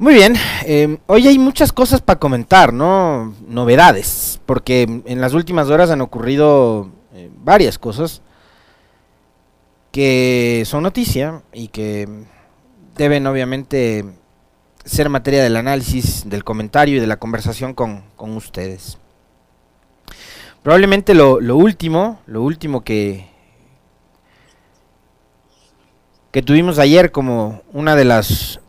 Muy bien, eh, hoy hay muchas cosas para comentar, ¿no? Novedades, porque en las últimas horas han ocurrido eh, varias cosas que son noticia y que deben obviamente ser materia del análisis, del comentario y de la conversación con, con ustedes. Probablemente lo, lo último, lo último que, que tuvimos ayer como una de las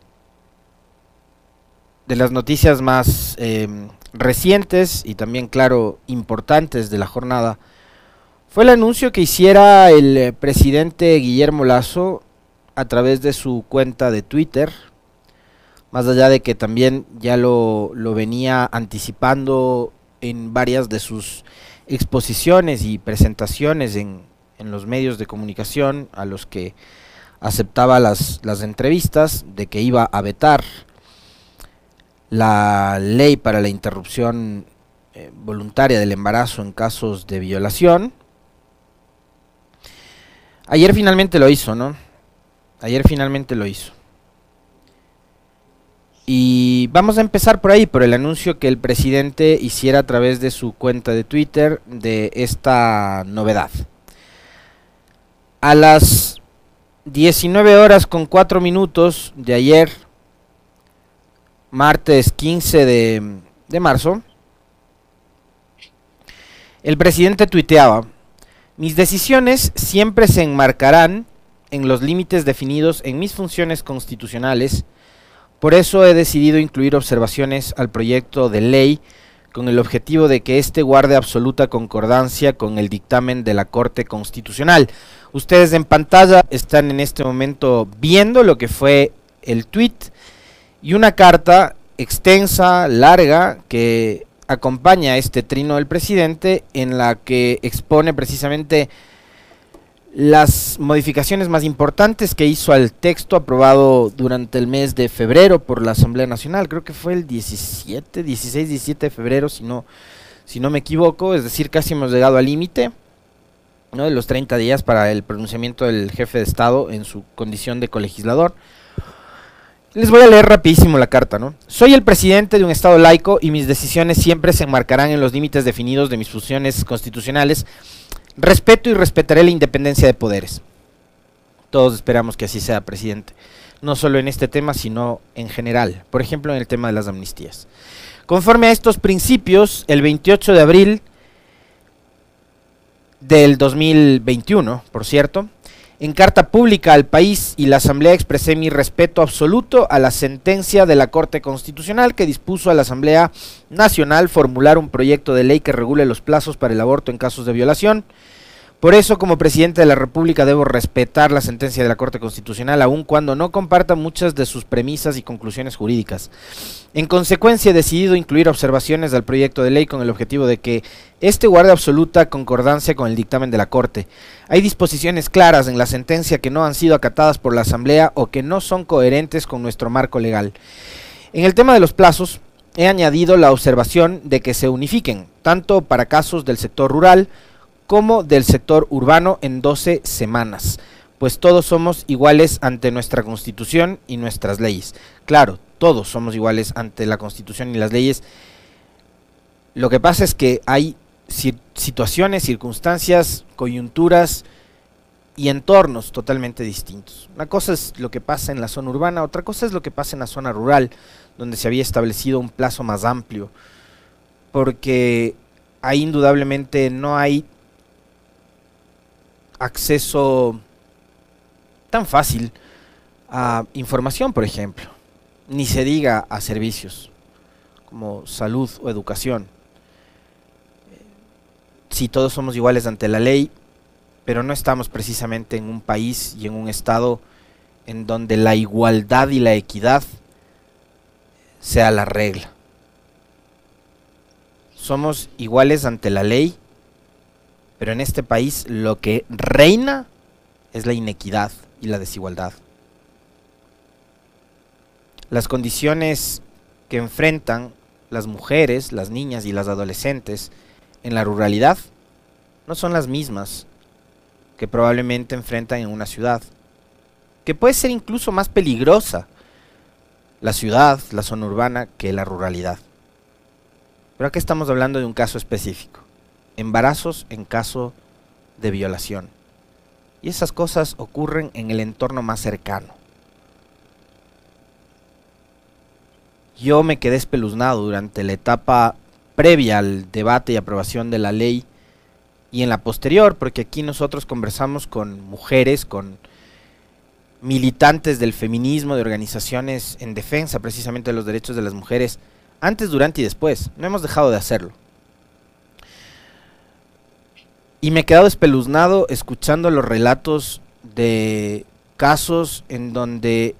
de las noticias más eh, recientes y también, claro, importantes de la jornada, fue el anuncio que hiciera el eh, presidente Guillermo Lazo a través de su cuenta de Twitter, más allá de que también ya lo, lo venía anticipando en varias de sus exposiciones y presentaciones en, en los medios de comunicación a los que aceptaba las, las entrevistas, de que iba a vetar la ley para la interrupción eh, voluntaria del embarazo en casos de violación. Ayer finalmente lo hizo, ¿no? Ayer finalmente lo hizo. Y vamos a empezar por ahí, por el anuncio que el presidente hiciera a través de su cuenta de Twitter de esta novedad. A las 19 horas con 4 minutos de ayer, martes 15 de, de marzo, el presidente tuiteaba, mis decisiones siempre se enmarcarán en los límites definidos en mis funciones constitucionales, por eso he decidido incluir observaciones al proyecto de ley con el objetivo de que éste guarde absoluta concordancia con el dictamen de la Corte Constitucional. Ustedes en pantalla están en este momento viendo lo que fue el tweet y una carta extensa, larga, que acompaña este trino del presidente en la que expone precisamente las modificaciones más importantes que hizo al texto aprobado durante el mes de febrero por la Asamblea Nacional, creo que fue el 17, 16, 17 de febrero, si no, si no me equivoco, es decir, casi hemos llegado al límite ¿no? de los 30 días para el pronunciamiento del jefe de Estado en su condición de colegislador. Les voy a leer rapidísimo la carta, ¿no? Soy el presidente de un Estado laico y mis decisiones siempre se enmarcarán en los límites definidos de mis funciones constitucionales. Respeto y respetaré la independencia de poderes. Todos esperamos que así sea, presidente. No solo en este tema, sino en general. Por ejemplo, en el tema de las amnistías. Conforme a estos principios, el 28 de abril del 2021, por cierto, en carta pública al país y la Asamblea expresé mi respeto absoluto a la sentencia de la Corte Constitucional que dispuso a la Asamblea Nacional formular un proyecto de ley que regule los plazos para el aborto en casos de violación. Por eso, como presidente de la República, debo respetar la sentencia de la Corte Constitucional, aun cuando no comparta muchas de sus premisas y conclusiones jurídicas. En consecuencia, he decidido incluir observaciones al proyecto de ley con el objetivo de que este guarde absoluta concordancia con el dictamen de la Corte. Hay disposiciones claras en la sentencia que no han sido acatadas por la Asamblea o que no son coherentes con nuestro marco legal. En el tema de los plazos, he añadido la observación de que se unifiquen, tanto para casos del sector rural, como del sector urbano en 12 semanas, pues todos somos iguales ante nuestra constitución y nuestras leyes. Claro, todos somos iguales ante la constitución y las leyes. Lo que pasa es que hay situaciones, circunstancias, coyunturas y entornos totalmente distintos. Una cosa es lo que pasa en la zona urbana, otra cosa es lo que pasa en la zona rural, donde se había establecido un plazo más amplio, porque ahí indudablemente no hay acceso tan fácil a información, por ejemplo, ni se diga a servicios como salud o educación. Si todos somos iguales ante la ley, pero no estamos precisamente en un país y en un estado en donde la igualdad y la equidad sea la regla. Somos iguales ante la ley, pero en este país lo que reina es la inequidad y la desigualdad. Las condiciones que enfrentan las mujeres, las niñas y las adolescentes en la ruralidad no son las mismas que probablemente enfrentan en una ciudad, que puede ser incluso más peligrosa la ciudad, la zona urbana, que la ruralidad. Pero aquí estamos hablando de un caso específico. Embarazos en caso de violación. Y esas cosas ocurren en el entorno más cercano. Yo me quedé espeluznado durante la etapa previa al debate y aprobación de la ley y en la posterior, porque aquí nosotros conversamos con mujeres, con militantes del feminismo, de organizaciones en defensa precisamente de los derechos de las mujeres, antes, durante y después. No hemos dejado de hacerlo. Y me he quedado espeluznado escuchando los relatos de casos en donde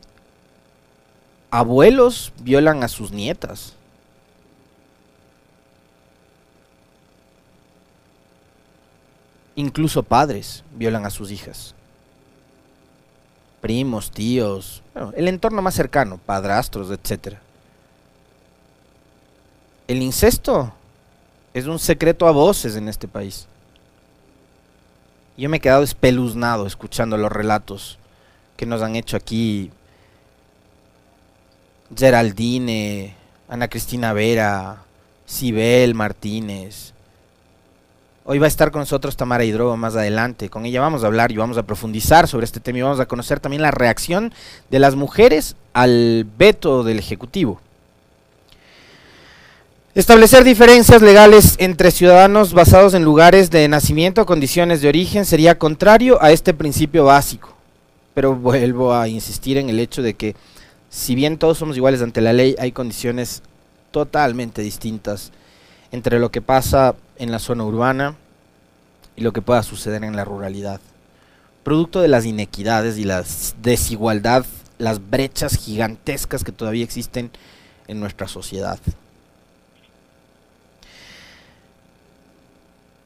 abuelos violan a sus nietas. Incluso padres violan a sus hijas. Primos, tíos, el entorno más cercano, padrastros, etc. El incesto es un secreto a voces en este país. Yo me he quedado espeluznado escuchando los relatos que nos han hecho aquí Geraldine, Ana Cristina Vera, Sibel Martínez. Hoy va a estar con nosotros Tamara Hidrobo más adelante. Con ella vamos a hablar y vamos a profundizar sobre este tema y vamos a conocer también la reacción de las mujeres al veto del Ejecutivo. Establecer diferencias legales entre ciudadanos basados en lugares de nacimiento o condiciones de origen sería contrario a este principio básico. Pero vuelvo a insistir en el hecho de que si bien todos somos iguales ante la ley, hay condiciones totalmente distintas entre lo que pasa en la zona urbana y lo que pueda suceder en la ruralidad. Producto de las inequidades y la desigualdad, las brechas gigantescas que todavía existen en nuestra sociedad.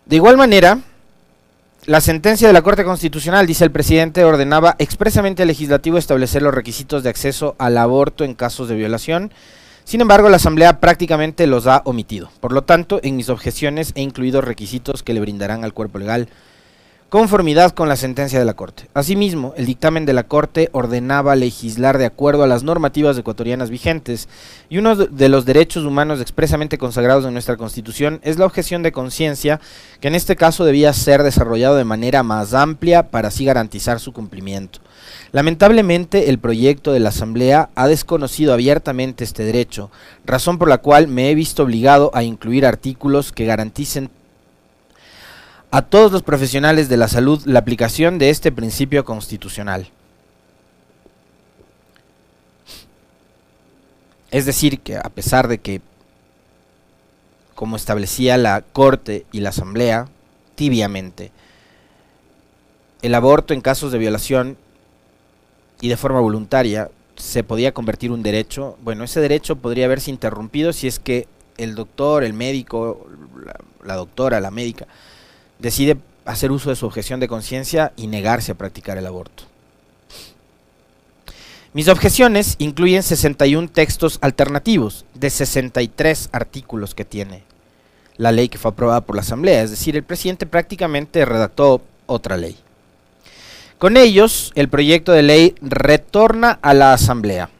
De igual manera, la sentencia de la Corte Constitucional, dice el presidente, ordenaba expresamente al legislativo establecer los requisitos de acceso al aborto en casos de violación. Sin embargo, la Asamblea prácticamente los ha omitido. Por lo tanto, en mis objeciones he incluido requisitos que le brindarán al cuerpo legal conformidad con la sentencia de la Corte. Asimismo, el dictamen de la Corte ordenaba legislar de acuerdo a las normativas ecuatorianas vigentes, y uno de los derechos humanos expresamente consagrados en nuestra Constitución es la objeción de conciencia, que en este caso debía ser desarrollado de manera más amplia para así garantizar su cumplimiento. Lamentablemente, el proyecto de la Asamblea ha desconocido abiertamente este derecho, razón por la cual me he visto obligado a incluir artículos que garanticen a todos los profesionales de la salud la aplicación de este principio constitucional. Es decir, que a pesar de que, como establecía la Corte y la Asamblea, tibiamente, el aborto en casos de violación y de forma voluntaria se podía convertir un derecho, bueno, ese derecho podría haberse interrumpido si es que el doctor, el médico, la, la doctora, la médica, decide hacer uso de su objeción de conciencia y negarse a practicar el aborto. Mis objeciones incluyen 61 textos alternativos de 63 artículos que tiene la ley que fue aprobada por la Asamblea, es decir, el presidente prácticamente redactó otra ley. Con ellos, el proyecto de ley retorna a la Asamblea,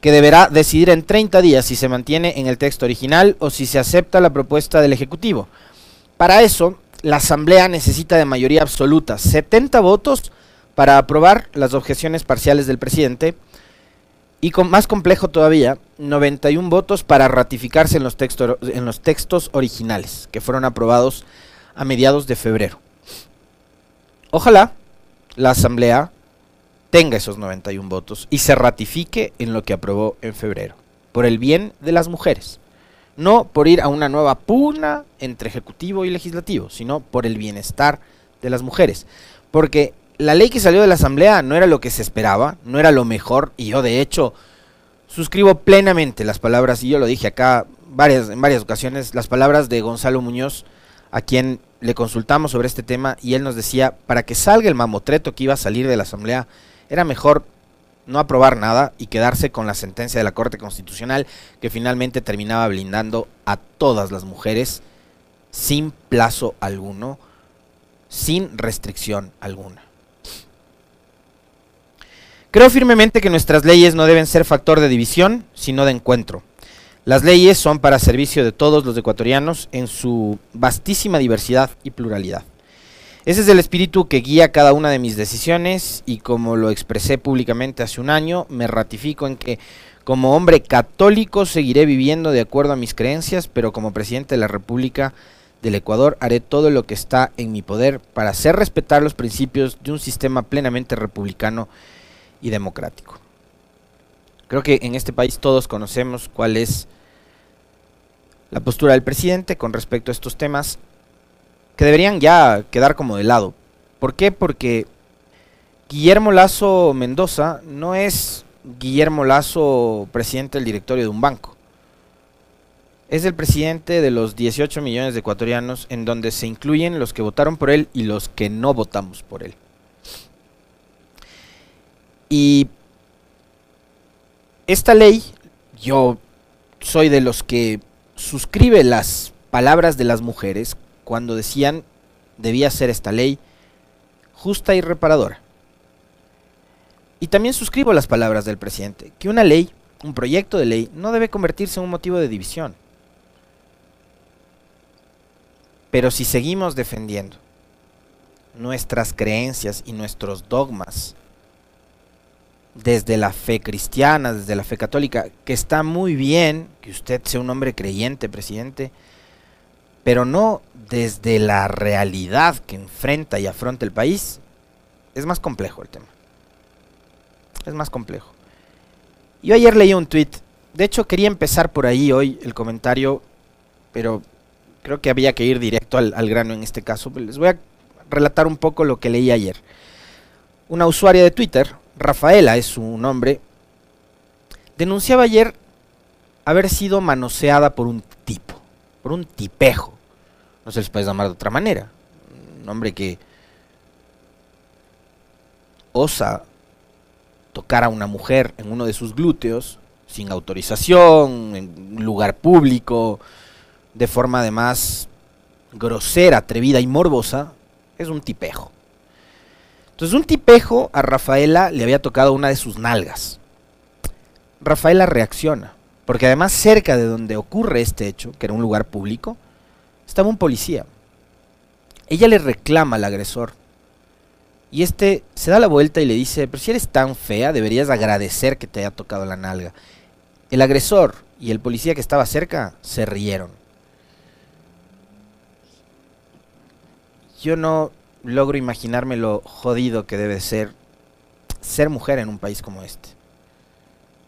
que deberá decidir en 30 días si se mantiene en el texto original o si se acepta la propuesta del Ejecutivo, para eso, la Asamblea necesita de mayoría absoluta, 70 votos para aprobar las objeciones parciales del presidente y con, más complejo todavía, 91 votos para ratificarse en los, en los textos originales, que fueron aprobados a mediados de febrero. Ojalá la Asamblea tenga esos 91 votos y se ratifique en lo que aprobó en febrero, por el bien de las mujeres no por ir a una nueva pugna entre ejecutivo y legislativo, sino por el bienestar de las mujeres. Porque la ley que salió de la Asamblea no era lo que se esperaba, no era lo mejor, y yo de hecho suscribo plenamente las palabras, y yo lo dije acá varias, en varias ocasiones, las palabras de Gonzalo Muñoz, a quien le consultamos sobre este tema, y él nos decía, para que salga el mamotreto que iba a salir de la Asamblea, era mejor no aprobar nada y quedarse con la sentencia de la Corte Constitucional que finalmente terminaba blindando a todas las mujeres sin plazo alguno, sin restricción alguna. Creo firmemente que nuestras leyes no deben ser factor de división, sino de encuentro. Las leyes son para servicio de todos los ecuatorianos en su vastísima diversidad y pluralidad. Ese es el espíritu que guía cada una de mis decisiones y como lo expresé públicamente hace un año, me ratifico en que como hombre católico seguiré viviendo de acuerdo a mis creencias, pero como presidente de la República del Ecuador haré todo lo que está en mi poder para hacer respetar los principios de un sistema plenamente republicano y democrático. Creo que en este país todos conocemos cuál es la postura del presidente con respecto a estos temas que deberían ya quedar como de lado. ¿Por qué? Porque Guillermo Lazo Mendoza no es Guillermo Lazo presidente del directorio de un banco. Es el presidente de los 18 millones de ecuatorianos en donde se incluyen los que votaron por él y los que no votamos por él. Y esta ley, yo soy de los que suscribe las palabras de las mujeres cuando decían debía ser esta ley justa y reparadora. Y también suscribo las palabras del presidente, que una ley, un proyecto de ley, no debe convertirse en un motivo de división. Pero si seguimos defendiendo nuestras creencias y nuestros dogmas desde la fe cristiana, desde la fe católica, que está muy bien que usted sea un hombre creyente, presidente, pero no desde la realidad que enfrenta y afronta el país, es más complejo el tema. Es más complejo. Yo ayer leí un tweet, de hecho quería empezar por ahí hoy el comentario, pero creo que había que ir directo al, al grano en este caso. Les voy a relatar un poco lo que leí ayer. Una usuaria de Twitter, Rafaela es su nombre, denunciaba ayer haber sido manoseada por un tipo, por un tipejo. No se les puede llamar de otra manera. Un hombre que osa tocar a una mujer en uno de sus glúteos sin autorización, en un lugar público, de forma además grosera, atrevida y morbosa, es un tipejo. Entonces un tipejo a Rafaela le había tocado una de sus nalgas. Rafaela reacciona, porque además cerca de donde ocurre este hecho, que era un lugar público, estaba un policía. Ella le reclama al agresor. Y este se da la vuelta y le dice, pero si eres tan fea, deberías agradecer que te haya tocado la nalga. El agresor y el policía que estaba cerca se rieron. Yo no logro imaginarme lo jodido que debe ser ser mujer en un país como este,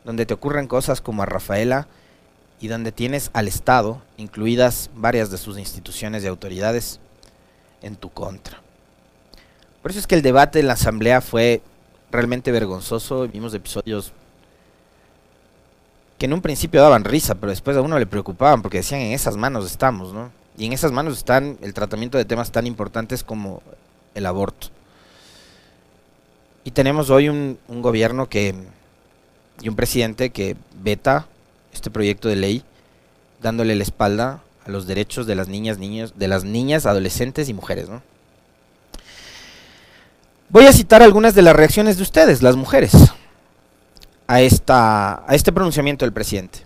donde te ocurren cosas como a Rafaela y donde tienes al Estado, incluidas varias de sus instituciones y autoridades, en tu contra. Por eso es que el debate en la Asamblea fue realmente vergonzoso. Vimos episodios que en un principio daban risa, pero después a uno le preocupaban porque decían en esas manos estamos, ¿no? Y en esas manos están el tratamiento de temas tan importantes como el aborto. Y tenemos hoy un, gobierno que y un presidente que veta este proyecto de ley dándole la espalda a los derechos de las niñas, niños, de las niñas, adolescentes y mujeres, Voy a citar algunas de las reacciones de ustedes, las mujeres, a, esta, a este pronunciamiento del presidente.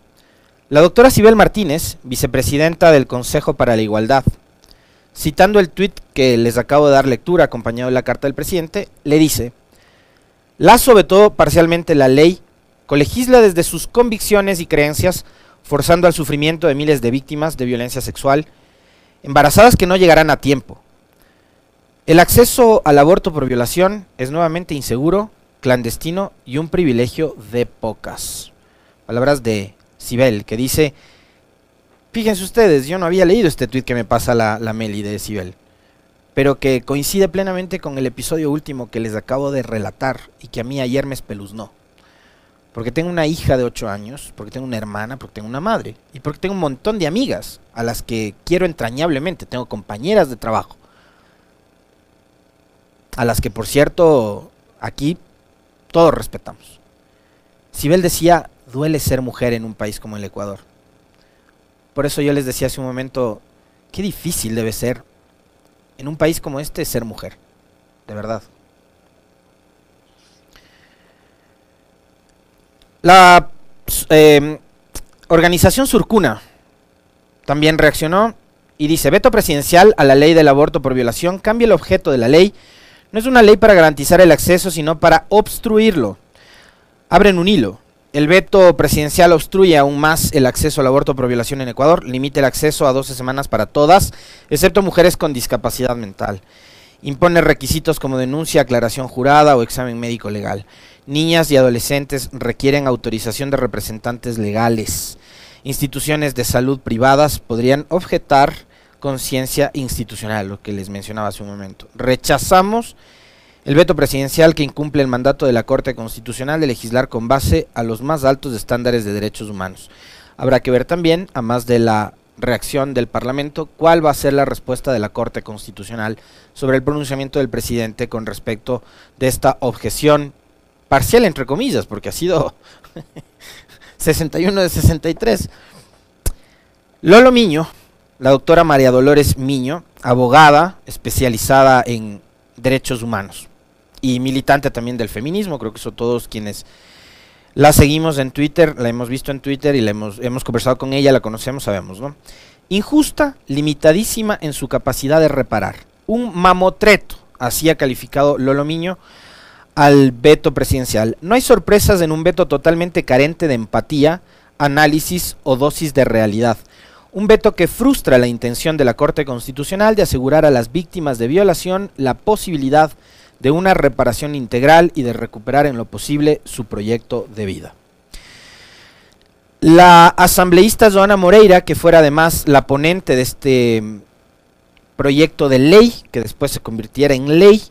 La doctora Sibel Martínez, vicepresidenta del Consejo para la Igualdad, citando el tuit que les acabo de dar lectura acompañado de la carta del presidente, le dice, Lazo vetó parcialmente la ley, colegisla desde sus convicciones y creencias, forzando al sufrimiento de miles de víctimas de violencia sexual, embarazadas que no llegarán a tiempo. El acceso al aborto por violación es nuevamente inseguro, clandestino y un privilegio de pocas. Palabras de Sibel, que dice, Fíjense ustedes, yo no había leído este tweet que me pasa la, la Meli de Decibel, pero que coincide plenamente con el episodio último que les acabo de relatar y que a mí ayer me espeluznó. Porque tengo una hija de 8 años, porque tengo una hermana, porque tengo una madre y porque tengo un montón de amigas a las que quiero entrañablemente, tengo compañeras de trabajo. A las que, por cierto, aquí todos respetamos. Sibel decía, duele ser mujer en un país como el Ecuador. Por eso yo les decía hace un momento, qué difícil debe ser en un país como este ser mujer, de verdad. La eh, organización Surcuna también reaccionó y dice, veto presidencial a la ley del aborto por violación, cambia el objeto de la ley. No es una ley para garantizar el acceso, sino para obstruirlo. Abren un hilo. El veto presidencial obstruye aún más el acceso al aborto por violación en Ecuador, limita el acceso a 12 semanas para todas, excepto mujeres con discapacidad mental. Impone requisitos como denuncia, aclaración jurada o examen médico legal. Niñas y adolescentes requieren autorización de representantes legales. Instituciones de salud privadas podrían objetar conciencia institucional, lo que les mencionaba hace un momento. Rechazamos el veto presidencial que incumple el mandato de la Corte Constitucional de legislar con base a los más altos estándares de derechos humanos. Habrá que ver también, a más de la reacción del Parlamento, cuál va a ser la respuesta de la Corte Constitucional sobre el pronunciamiento del presidente con respecto de esta objeción parcial, entre comillas, porque ha sido 61 de 63. Lolo Miño, la doctora María Dolores Miño, abogada especializada en derechos humanos y militante también del feminismo, creo que son todos quienes la seguimos en Twitter, la hemos visto en Twitter y la hemos, hemos conversado con ella, la conocemos, sabemos, ¿no? Injusta, limitadísima en su capacidad de reparar. Un mamotreto, así ha calificado Lolo Miño al veto presidencial. No hay sorpresas en un veto totalmente carente de empatía, análisis o dosis de realidad. Un veto que frustra la intención de la Corte Constitucional de asegurar a las víctimas de violación la posibilidad de una reparación integral y de recuperar en lo posible su proyecto de vida. La asambleísta Joana Moreira, que fuera además la ponente de este proyecto de ley, que después se convirtiera en ley,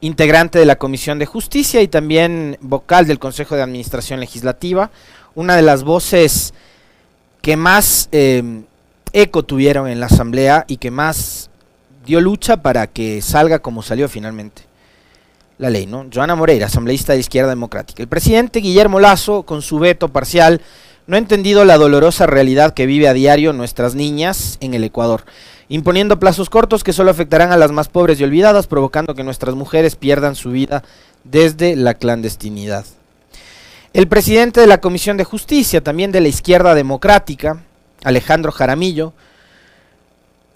integrante de la Comisión de Justicia y también vocal del Consejo de Administración Legislativa, una de las voces que más eh, eco tuvieron en la Asamblea y que más dio lucha para que salga como salió finalmente la ley, ¿no? Joana Moreira, asambleísta de Izquierda Democrática. El presidente Guillermo Lazo, con su veto parcial, no ha entendido la dolorosa realidad que vive a diario nuestras niñas en el Ecuador, imponiendo plazos cortos que solo afectarán a las más pobres y olvidadas, provocando que nuestras mujeres pierdan su vida desde la clandestinidad. El presidente de la Comisión de Justicia, también de la Izquierda Democrática, Alejandro Jaramillo,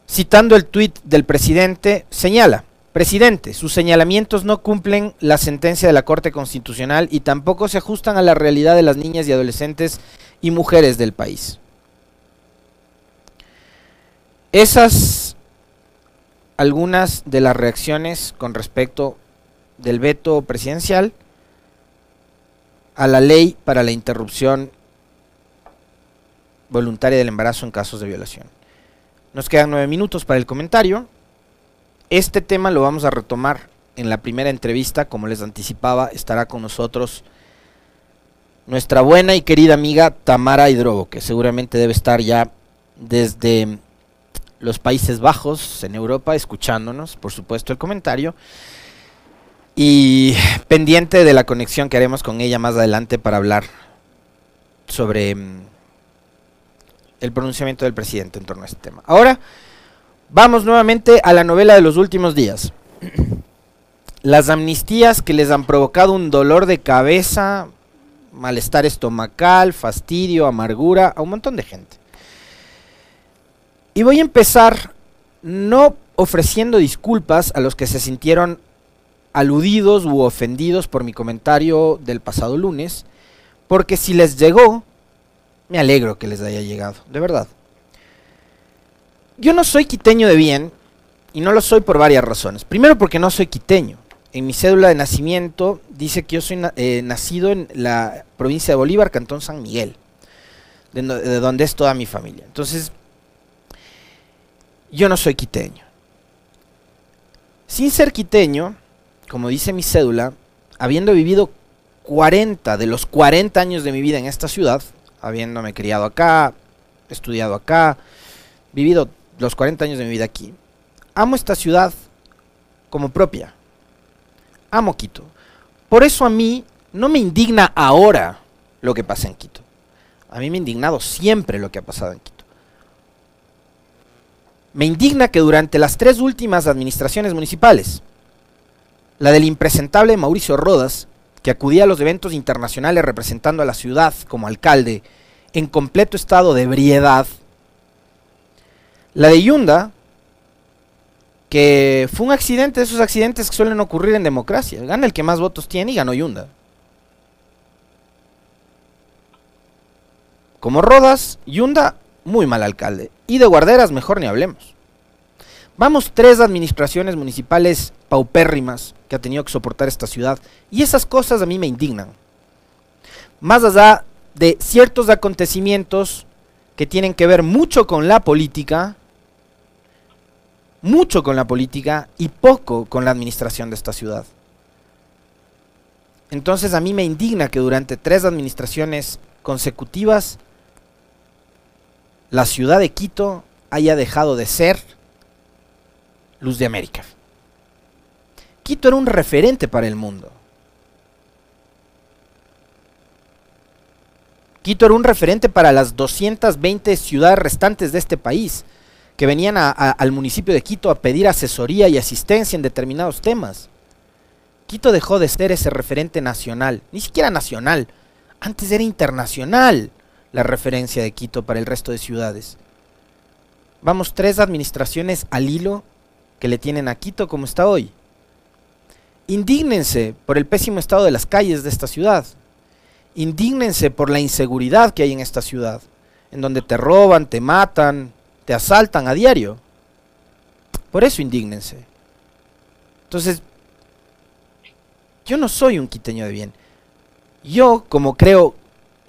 citando el tuit del presidente, señala, Presidente, sus señalamientos no cumplen la sentencia de la Corte Constitucional y tampoco se ajustan a la realidad de las niñas y adolescentes y mujeres del país. Esas algunas de las reacciones con respecto del veto presidencial a la ley para la interrupción voluntaria del embarazo en casos de violación. Nos quedan nueve minutos para el comentario. Este tema lo vamos a retomar en la primera entrevista, como les anticipaba, estará con nosotros nuestra buena y querida amiga Tamara Hidrobo, que seguramente debe estar ya desde los Países Bajos, en Europa, escuchándonos, por supuesto, el comentario. Y pendiente de la conexión que haremos con ella más adelante para hablar sobre mm, el pronunciamiento del presidente en torno a este tema. Ahora vamos nuevamente a la novela de los últimos días. Las amnistías que les han provocado un dolor de cabeza, malestar estomacal, fastidio, amargura a un montón de gente. Y voy a empezar no ofreciendo disculpas a los que se sintieron aludidos u ofendidos por mi comentario del pasado lunes, porque si les llegó, me alegro que les haya llegado, de verdad. Yo no soy quiteño de bien, y no lo soy por varias razones. Primero porque no soy quiteño. En mi cédula de nacimiento dice que yo soy eh, nacido en la provincia de Bolívar, Cantón San Miguel, de, de donde es toda mi familia. Entonces, yo no soy quiteño. Sin ser quiteño, como dice mi cédula, habiendo vivido 40 de los 40 años de mi vida en esta ciudad, habiéndome criado acá, estudiado acá, vivido los 40 años de mi vida aquí, amo esta ciudad como propia. Amo Quito. Por eso a mí no me indigna ahora lo que pasa en Quito. A mí me ha indignado siempre lo que ha pasado en Quito. Me indigna que durante las tres últimas administraciones municipales, la del impresentable Mauricio Rodas que acudía a los eventos internacionales representando a la ciudad como alcalde en completo estado de ebriedad. La de Yunda, que fue un accidente de esos accidentes que suelen ocurrir en democracia. Gana el que más votos tiene y ganó Yunda. Como Rodas, Yunda, muy mal alcalde. Y de guarderas, mejor ni hablemos. Vamos tres administraciones municipales paupérrimas que ha tenido que soportar esta ciudad. Y esas cosas a mí me indignan. Más allá de ciertos acontecimientos que tienen que ver mucho con la política, mucho con la política y poco con la administración de esta ciudad. Entonces a mí me indigna que durante tres administraciones consecutivas la ciudad de Quito haya dejado de ser luz de América. Quito era un referente para el mundo. Quito era un referente para las 220 ciudades restantes de este país, que venían al municipio de Quito a pedir asesoría y asistencia en determinados temas. Quito dejó de ser ese referente nacional, ni siquiera nacional, antes era internacional la referencia de Quito para el resto de ciudades. Vamos tres administraciones al hilo que le tienen a Quito como está hoy. Indígnense por el pésimo estado de las calles de esta ciudad. Indígnense por la inseguridad que hay en esta ciudad, en donde te roban, te matan, te asaltan a diario. Por eso indígnense. Entonces, yo no soy un quiteño de bien. Yo, como creo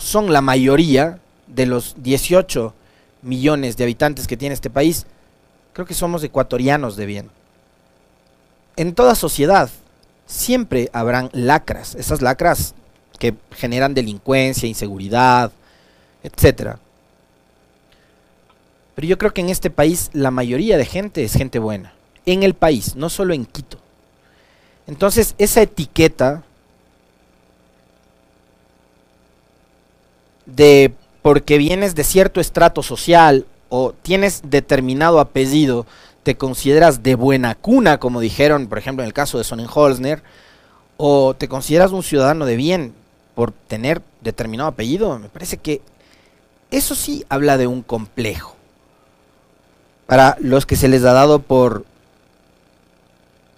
son la mayoría de los 18 millones de habitantes que tiene este país, creo que somos ecuatorianos de bien. En toda sociedad siempre habrán lacras, esas lacras que generan delincuencia, inseguridad, etcétera. Pero yo creo que en este país la mayoría de gente es gente buena. En el país, no solo en Quito. Entonces, esa etiqueta de porque vienes de cierto estrato social o tienes determinado apellido, te consideras de buena cuna, como dijeron, por ejemplo, en el caso de Sonnenholzner, o te consideras un ciudadano de bien por tener determinado apellido, me parece que eso sí habla de un complejo. Para los que se les ha dado por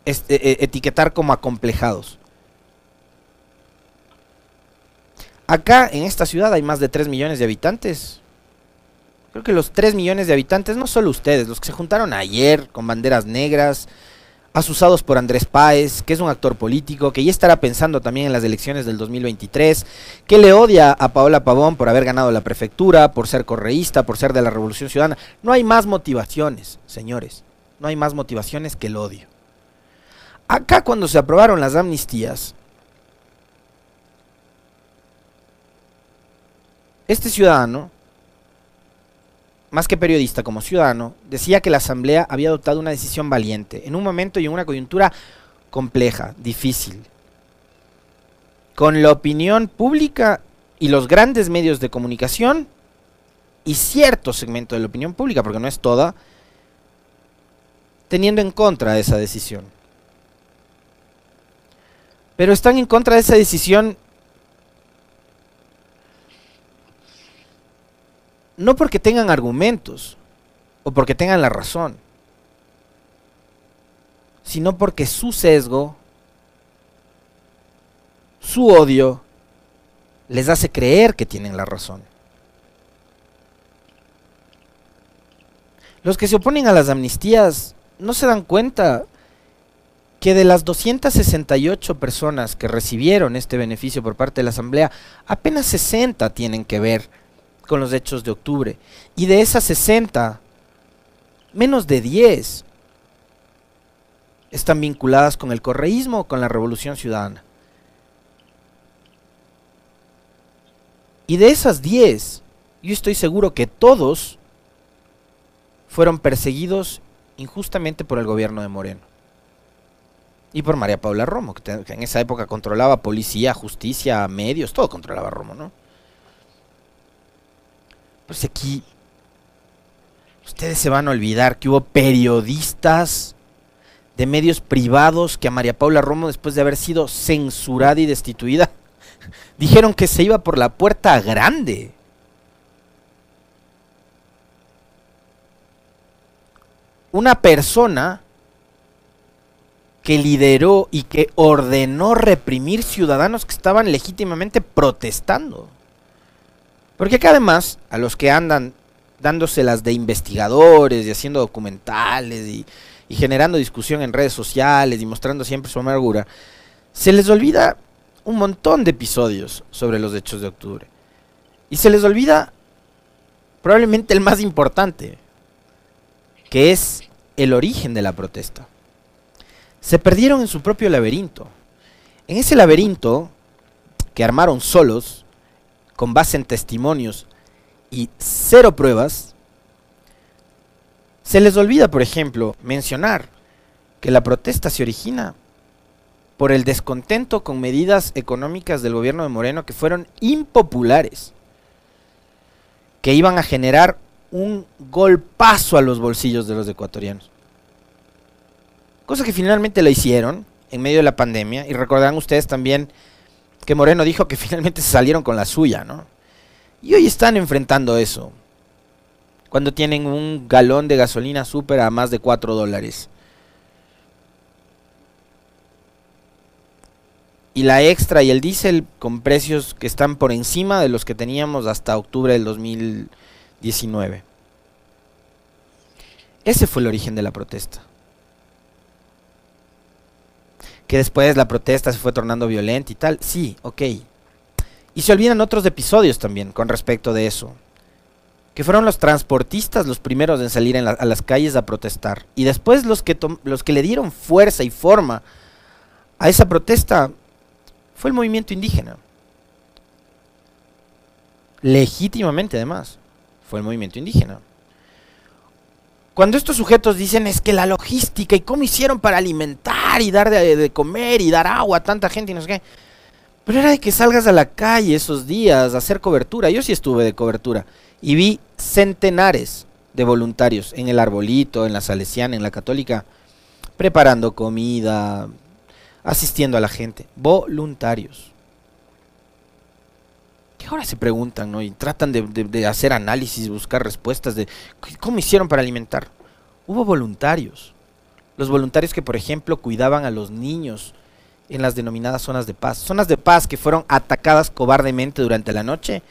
este, e, etiquetar como acomplejados. Acá en esta ciudad hay más de 3 millones de habitantes. Creo que los 3 millones de habitantes, no solo ustedes, los que se juntaron ayer con banderas negras, asusados por Andrés Páez, que es un actor político, que ya estará pensando también en las elecciones del 2023, que le odia a Paola Pavón por haber ganado la prefectura, por ser correísta, por ser de la Revolución Ciudadana. No hay más motivaciones, señores. No hay más motivaciones que el odio. Acá cuando se aprobaron las amnistías, Este ciudadano, más que periodista como ciudadano, decía que la Asamblea había adoptado una decisión valiente, en un momento y en una coyuntura compleja, difícil. Con la opinión pública y los grandes medios de comunicación, y cierto segmento de la opinión pública, porque no es toda, teniendo en contra de esa decisión. Pero están en contra de esa decisión no porque tengan argumentos o porque tengan la razón, sino porque su sesgo, su odio, les hace creer que tienen la razón. Los que se oponen a las amnistías no se dan cuenta que de las 268 personas que recibieron este beneficio por parte de la Asamblea, apenas 60 tienen que ver con los hechos de octubre. Y de esas 60, menos de 10 están vinculadas con el correísmo o con la revolución ciudadana. Y de esas 10, yo estoy seguro que todos fueron perseguidos injustamente por el gobierno de Moreno. Y por María Paula Romo, que, en esa época controlaba policía, justicia, medios, todo controlaba Romo, ¿no? Pues aquí ustedes se van a olvidar que hubo periodistas de medios privados que a María Paula Romo, después de haber sido censurada y destituida, dijeron que se iba por la puerta grande. Una persona que lideró y que ordenó reprimir ciudadanos que estaban legítimamente protestando. Porque que además, a los que andan dándoselas de investigadores y haciendo documentales y, y generando discusión en redes sociales y mostrando siempre su amargura, se les olvida un montón de episodios sobre los hechos de octubre. Y se les olvida probablemente el más importante, que es el origen de la protesta. Se perdieron en su propio laberinto. En ese laberinto que armaron solos, con base en testimonios y cero pruebas, se les olvida, por ejemplo, mencionar que la protesta se origina por el descontento con medidas económicas del gobierno de Moreno que fueron impopulares, que iban a generar un golpazo a los bolsillos de los ecuatorianos. Cosa que finalmente la hicieron en medio de la pandemia, y recordarán ustedes también que Moreno dijo que finalmente se salieron con la suya, ¿no? Y hoy están enfrentando eso, cuando tienen un galón de gasolina súper a más de 4 dólares. y la extra y el diésel con precios que están por encima de los que teníamos hasta octubre del 2019. Ese fue el origen de la protesta. Que después la protesta se fue tornando violenta y tal. Sí, ok. Y se olvidan otros episodios también con respecto de eso. Que fueron los transportistas los primeros en salir a las calles a protestar. Y después los que, los que le dieron fuerza y forma a esa protesta fue el movimiento indígena. Legítimamente además, fue el movimiento indígena. Cuando estos sujetos dicen es que la logística y cómo hicieron para alimentar y dar de, comer y dar agua a tanta gente y no sé qué. Pero era de que salgas a la calle esos días a hacer cobertura. Yo sí estuve de cobertura y vi centenares de voluntarios en el arbolito, en la salesiana, en la católica, preparando comida, asistiendo a la gente. Voluntarios. Que ahora se preguntan, ¿no? Y tratan de, hacer análisis, buscar respuestas de cómo hicieron para alimentar. Hubo voluntarios. Los voluntarios que, por ejemplo, cuidaban a los niños en las denominadas zonas de paz. Zonas de paz que fueron atacadas cobardemente durante la noche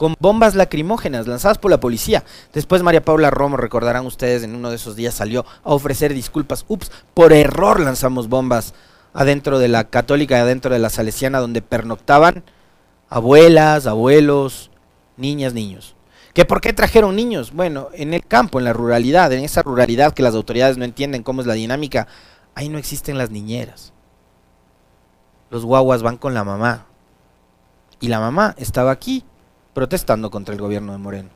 con bombas lacrimógenas lanzadas por la policía. Después María Paula Romo, recordarán ustedes, en uno de esos días salió a ofrecer disculpas. Ups, por error lanzamos bombas adentro de la católica y adentro de la salesiana, donde pernoctaban abuelas, abuelos, niñas, niños. ¿Que por qué trajeron niños? Bueno, en el campo, en la ruralidad, en esa ruralidad que las autoridades no entienden cómo es la dinámica, ahí no existen las niñeras. Los guaguas van con la mamá. Y la mamá estaba aquí protestando contra el gobierno de Moreno.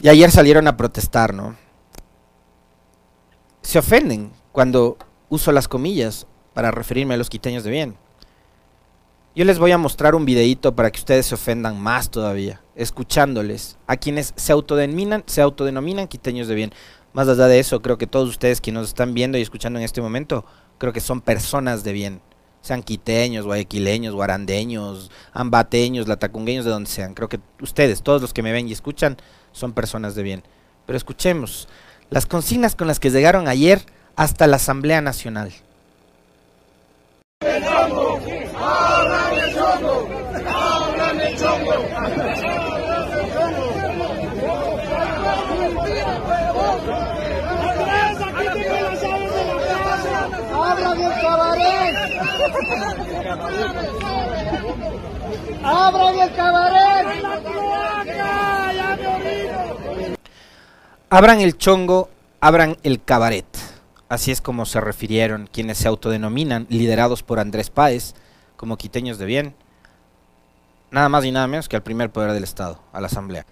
Y ayer salieron a protestar, ¿no? Se ofenden cuando uso las comillas para referirme a los quiteños de bien. Yo les voy a mostrar un videito para que ustedes se ofendan más todavía, escuchándoles a quienes se autodenominan, se autodenominan quiteños de bien. Más allá de eso, creo que todos ustedes que nos están viendo y escuchando en este momento, creo que son personas de bien. Sean quiteños, guayaquileños, guarandeños, ambateños, latacungueños, de donde sean. Creo que ustedes, todos los que me ven y escuchan, son personas de bien. Pero escuchemos las consignas con las que llegaron ayer hasta la Asamblea Nacional. ¡Abran el cabaret! Abran el chongo, abran el cabaret. Así es como se refirieron quienes se autodenominan, liderados por Andrés Páez, como quiteños de bien, nada más y nada menos que al primer poder del Estado, a la Asamblea.